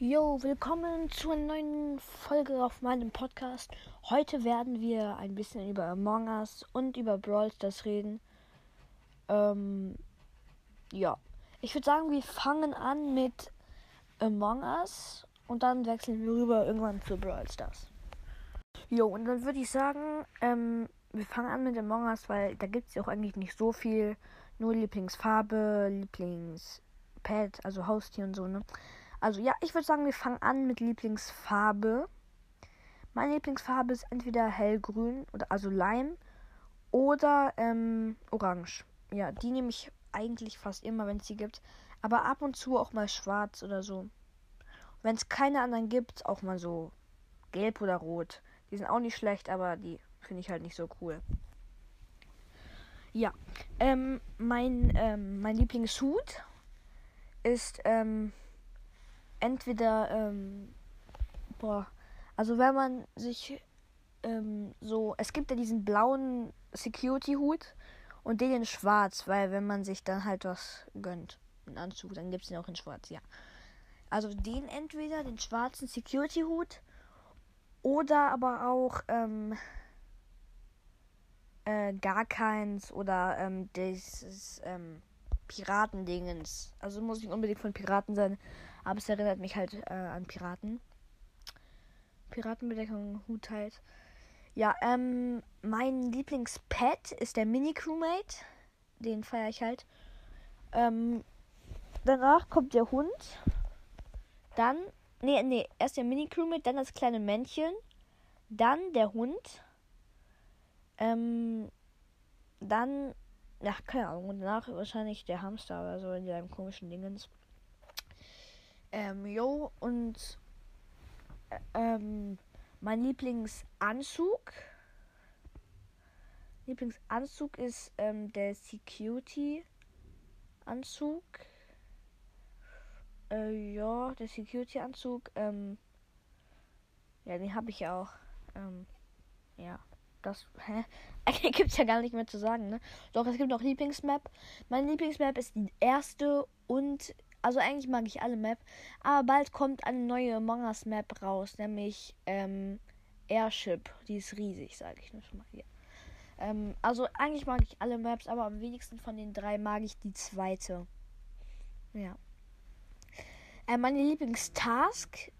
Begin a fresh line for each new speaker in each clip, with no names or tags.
Jo, willkommen zu einer neuen Folge auf meinem Podcast. Heute werden wir ein bisschen über Among Us und über Brawl Stars reden. Ähm, ja, ich würde sagen, wir fangen an mit Among Us und dann wechseln wir rüber irgendwann zu Brawl Stars. Jo, und dann würde ich sagen, ähm, wir fangen an mit Among Us, weil da gibt es ja auch eigentlich nicht so viel. Nur Lieblingsfarbe, Lieblingspad, also Haustier und so, ne? Also ja, ich würde sagen, wir fangen an mit Lieblingsfarbe. Meine Lieblingsfarbe ist entweder hellgrün oder also Leim oder ähm, orange. Ja, die nehme ich eigentlich fast immer, wenn es sie gibt. Aber ab und zu auch mal schwarz oder so. Wenn es keine anderen gibt, auch mal so gelb oder rot. Die sind auch nicht schlecht, aber die finde ich halt nicht so cool. Ja, ähm, mein, ähm, mein Lieblingshut ist, ähm, entweder, ähm, boah, also wenn man sich ähm, so, es gibt ja diesen blauen Security-Hut und den in schwarz, weil wenn man sich dann halt was gönnt, einen Anzug, dann gibt es den auch in schwarz, ja. Also den entweder, den schwarzen Security-Hut oder aber auch ähm, äh, gar keins oder ähm, dieses ähm, Piratendingens. Also muss nicht unbedingt von Piraten sein, aber es erinnert mich halt äh, an Piraten. Piratenbedeckung, Hut halt. Ja, ähm, mein Lieblingspet ist der Mini-Crewmate. Den feiere ich halt. Ähm, danach kommt der Hund. Dann, nee, nee, erst der Mini-Crewmate, dann das kleine Männchen. Dann der Hund. Ähm, dann ja, keine Ahnung. Danach wahrscheinlich der Hamster oder so in seinem komischen Dingens. Ähm, jo, und äh, ähm, mein Lieblingsanzug. Lieblingsanzug ist ähm, der Security Anzug. Äh, ja, der Security Anzug. Ähm, ja, den habe ich auch. Ähm, ja das. Hä? Eigentlich gibt es ja gar nicht mehr zu sagen, ne? Doch, es gibt noch Lieblingsmap. Meine Lieblingsmap ist die erste und. Also eigentlich mag ich alle Map. Aber bald kommt eine neue Among Us Map raus, nämlich ähm, Airship. Die ist riesig, sage ich nur schon mal hier. Ähm, also eigentlich mag ich alle Maps, aber am wenigsten von den drei mag ich die zweite. Ja. Äh, meine Lieblingstask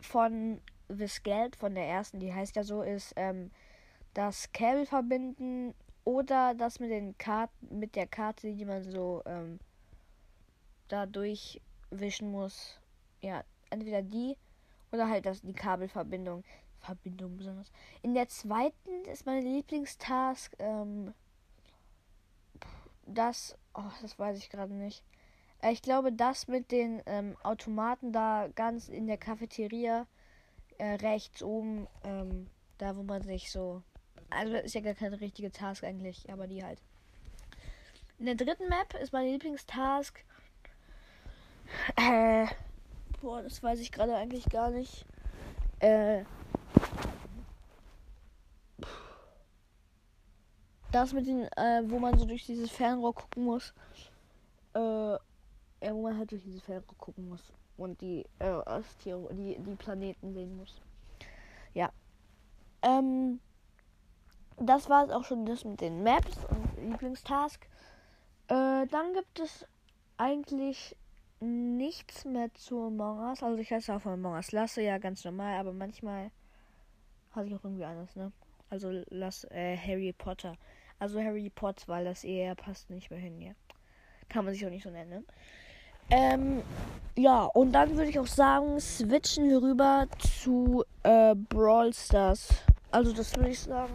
von This Geld, von der ersten, die heißt ja so, ist ähm, das Kabel verbinden oder das mit den Karten, mit der Karte, die man so ähm, da durchwischen muss. Ja, entweder die oder halt das, die Kabelverbindung. Verbindung besonders. In der zweiten ist meine Lieblingstask ähm, das, oh, das weiß ich gerade nicht. Äh, ich glaube, das mit den ähm, Automaten da ganz in der Cafeteria äh, rechts oben, ähm, da wo man sich so also ist ja gar keine richtige Task eigentlich, aber die halt. In der dritten Map ist meine Lieblingstask. Äh, boah, das weiß ich gerade eigentlich gar nicht. Äh, das mit den, äh, wo man so durch dieses Fernrohr gucken muss. Äh, ja, wo man halt durch dieses Fernrohr gucken muss. Und die, äh, die, die Planeten sehen muss. Ja. Ähm, das war es auch schon das mit den Maps und Lieblingstask. Äh, dann gibt es eigentlich nichts mehr zu Among Us. Also ich heiße auch von Among Us Lasse, ja ganz normal, aber manchmal hatte ich auch irgendwie anders, ne? Also lass äh, Harry Potter. Also Harry Potter, weil das eher passt nicht mehr hin, ja. Kann man sich auch nicht so nennen, ne? Ähm, ja, und dann würde ich auch sagen, switchen wir rüber zu äh, Brawl Stars. Also das würde ich sagen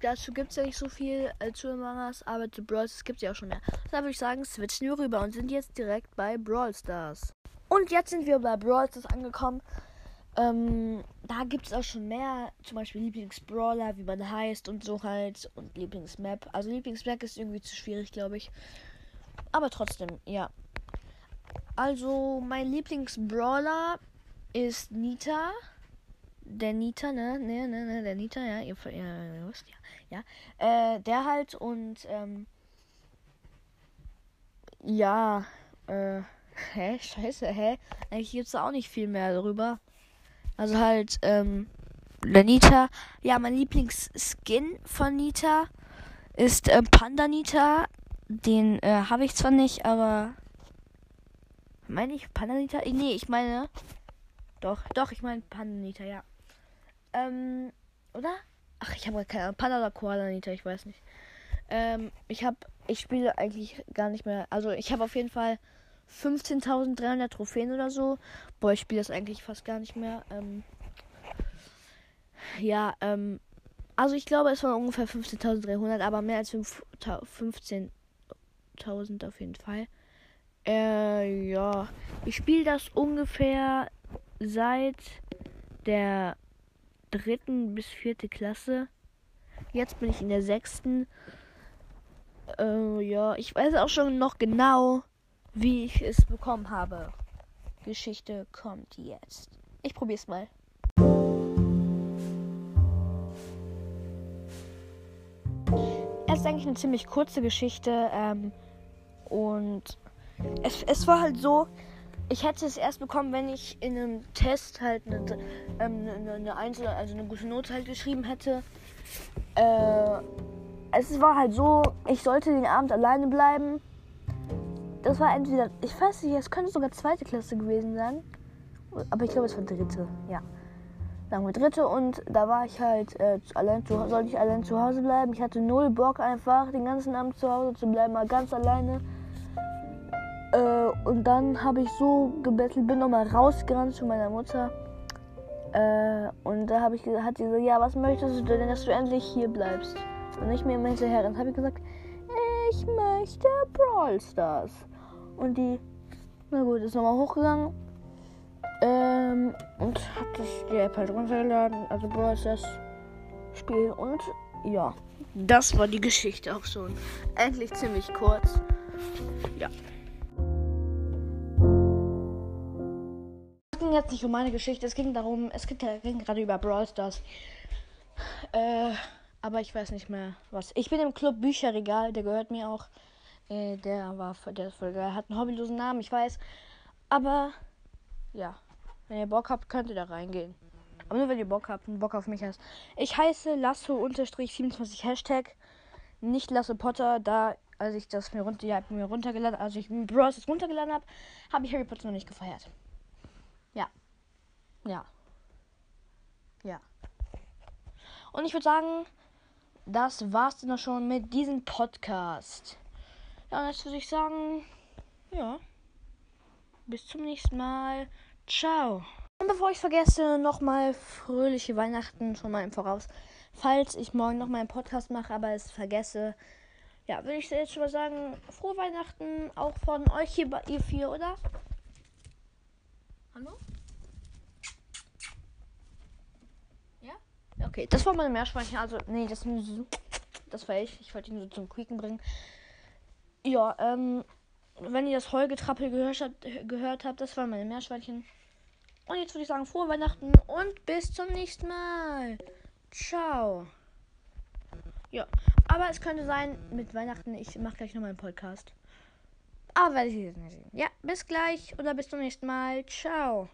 dazu gibt es ja nicht so viel äh, zu Among Us, aber zu Brawl Stars gibt es ja auch schon mehr. Da würde ich sagen, switchen wir rüber und sind jetzt direkt bei Brawl Stars. Und jetzt sind wir bei Brawl Stars angekommen. Ähm, da gibt es auch schon mehr, zum Beispiel Lieblingsbrawler, wie man heißt und so halt. Und Lieblingsmap. Also Lieblingsmap ist irgendwie zu schwierig, glaube ich. Aber trotzdem, ja. Also mein Lieblingsbrawler ist Nita der Nita, ne, ne, ne, ne, der Nita, ja, ihr, ihr wisst ja, ja, äh, der halt und, ähm, ja, äh, Hä? Scheiße, hä? Eigentlich gibt's da auch nicht viel mehr darüber. Also halt, ähm, Nita. Ja, mein Lieblingsskin von Nita ist äh, Panda Nita. Den äh, habe ich zwar nicht, aber. Meine ich Panda Nita? Nee, ich meine. Doch, doch, ich meine Panda Nita, ja. Ähm, oder? Ach, ich habe keine Ahnung. Panda oder Koala Nita, ich weiß nicht. Ähm, ich habe, ich spiele eigentlich gar nicht mehr. Also ich habe auf jeden Fall 15.300 Trophäen oder so. Boah, ich spiele das eigentlich fast gar nicht mehr. Ähm, ja, ähm, also ich glaube, es waren ungefähr 15.300, aber mehr als 15.000 auf jeden Fall. Äh, ja, ich spiele das ungefähr seit der dritten bis vierte Klasse. Jetzt bin ich in der sechsten. Äh, ja, ich weiß auch schon noch genau, wie ich es bekommen habe. Geschichte kommt jetzt. Ich probier's mal. Es ist eigentlich eine ziemlich kurze Geschichte ähm, und es, es war halt so, ich hätte es erst bekommen, wenn ich in einem Test halt eine, ähm, eine, eine Einzel also eine gute Note halt geschrieben hätte. Äh, es war halt so, ich sollte den Abend alleine bleiben. Das war entweder, ich weiß nicht, es könnte sogar zweite Klasse gewesen sein. Aber ich glaube, es war dritte, ja. Sagen wir dritte und da war ich halt äh, allein zu, sollte ich allein zu Hause bleiben. Ich hatte null Bock einfach den ganzen Abend zu Hause zu bleiben, mal ganz alleine. Und dann habe ich so gebettelt, bin nochmal rausgerannt zu meiner Mutter. Äh, und da habe ich hat sie gesagt, ja, was möchtest du denn, dass du endlich hier bleibst? Und ich mir immer hinterher. Dann habe ich gesagt, ich möchte Brawl Stars. Und die, na gut, ist nochmal hochgegangen. Ähm, und hat das die App halt runtergeladen. Also Brawl Stars Spiel. Und ja, das war die Geschichte auch schon. Eigentlich ziemlich kurz. Ja. Ging jetzt nicht um meine Geschichte, es ging darum, es ging, ging gerade über Brawl Stars. Äh, aber ich weiß nicht mehr was. Ich bin im Club Bücherregal, der gehört mir auch. Äh, der war der ist voll geil. Hat einen hobbylosen Namen, ich weiß. Aber ja, wenn ihr Bock habt, könnt ihr da reingehen. Aber nur wenn ihr Bock habt und Bock auf mich hast. Ich heiße Lasso-27 Hashtag. Nicht Lasso Potter, da als ich das mir, runter, ja, mir runtergeladen, als ich Bros runtergeladen habe, habe ich Harry Potter noch nicht gefeiert. Ja. Ja. Ja. Und ich würde sagen, das war's dann schon mit diesem Podcast. Ja, und jetzt würde ich sagen, ja. Bis zum nächsten Mal. Ciao. Und bevor ich vergesse, nochmal fröhliche Weihnachten schon mal im Voraus. Falls ich morgen noch mal einen Podcast mache, aber es vergesse, ja, würde ich jetzt schon mal sagen, frohe Weihnachten auch von euch hier, ihr vier, oder? Hallo? Okay, das war meine Meerschweinchen. Also, nee, das, das war ich. Ich wollte ihn so zum Quieken bringen. Ja, ähm, wenn ihr das Heugetrappel gehört habt, gehört habt, das waren meine Meerschweinchen. Und jetzt würde ich sagen, frohe Weihnachten und bis zum nächsten Mal. Ciao. Ja, aber es könnte sein, mit Weihnachten, ich mache gleich nochmal einen Podcast. Aber werde ich jetzt nicht. Ja, bis gleich oder bis zum nächsten Mal. Ciao.